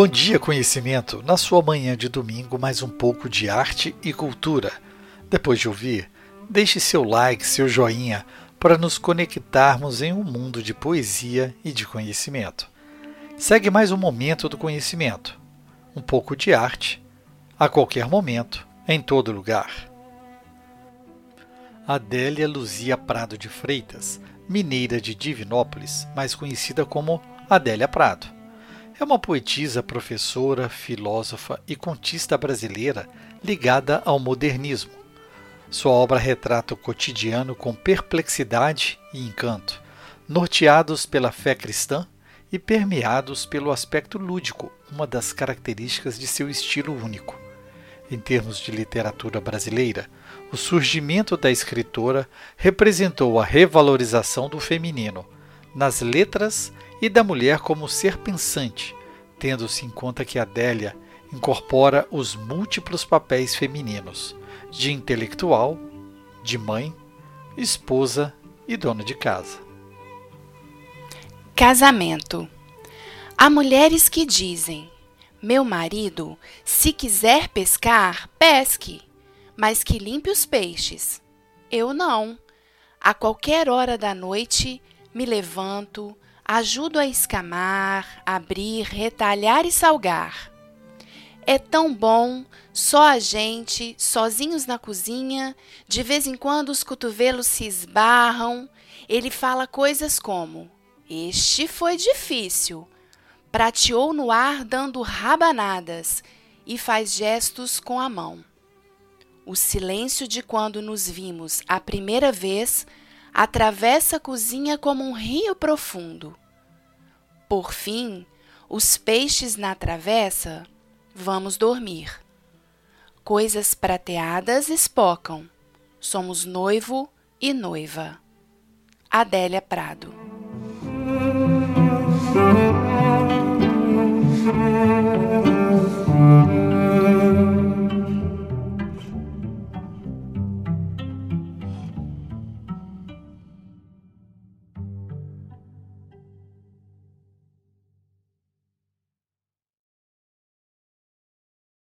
Bom dia, conhecimento! Na sua manhã de domingo, mais um pouco de arte e cultura. Depois de ouvir, deixe seu like, seu joinha, para nos conectarmos em um mundo de poesia e de conhecimento. Segue mais um momento do conhecimento. Um pouco de arte, a qualquer momento, em todo lugar. Adélia Luzia Prado de Freitas, mineira de Divinópolis, mais conhecida como Adélia Prado. É uma poetisa, professora, filósofa e contista brasileira ligada ao modernismo. Sua obra retrata o cotidiano com perplexidade e encanto, norteados pela fé cristã e permeados pelo aspecto lúdico, uma das características de seu estilo único. Em termos de literatura brasileira, o surgimento da escritora representou a revalorização do feminino nas letras e da mulher como ser pensante, tendo-se em conta que Adélia incorpora os múltiplos papéis femininos de intelectual, de mãe, esposa e dona de casa. Casamento. Há mulheres que dizem: Meu marido, se quiser pescar, pesque mas que limpe os peixes. Eu não. A qualquer hora da noite me levanto, ajudo a escamar, abrir, retalhar e salgar. É tão bom, só a gente, sozinhos na cozinha, de vez em quando os cotovelos se esbarram. Ele fala coisas como: Este foi difícil. Prateou no ar dando rabanadas e faz gestos com a mão. O silêncio de quando nos vimos a primeira vez atravessa a cozinha como um rio profundo. Por fim, os peixes na travessa, vamos dormir. Coisas prateadas espocam. Somos noivo e noiva. Adélia Prado.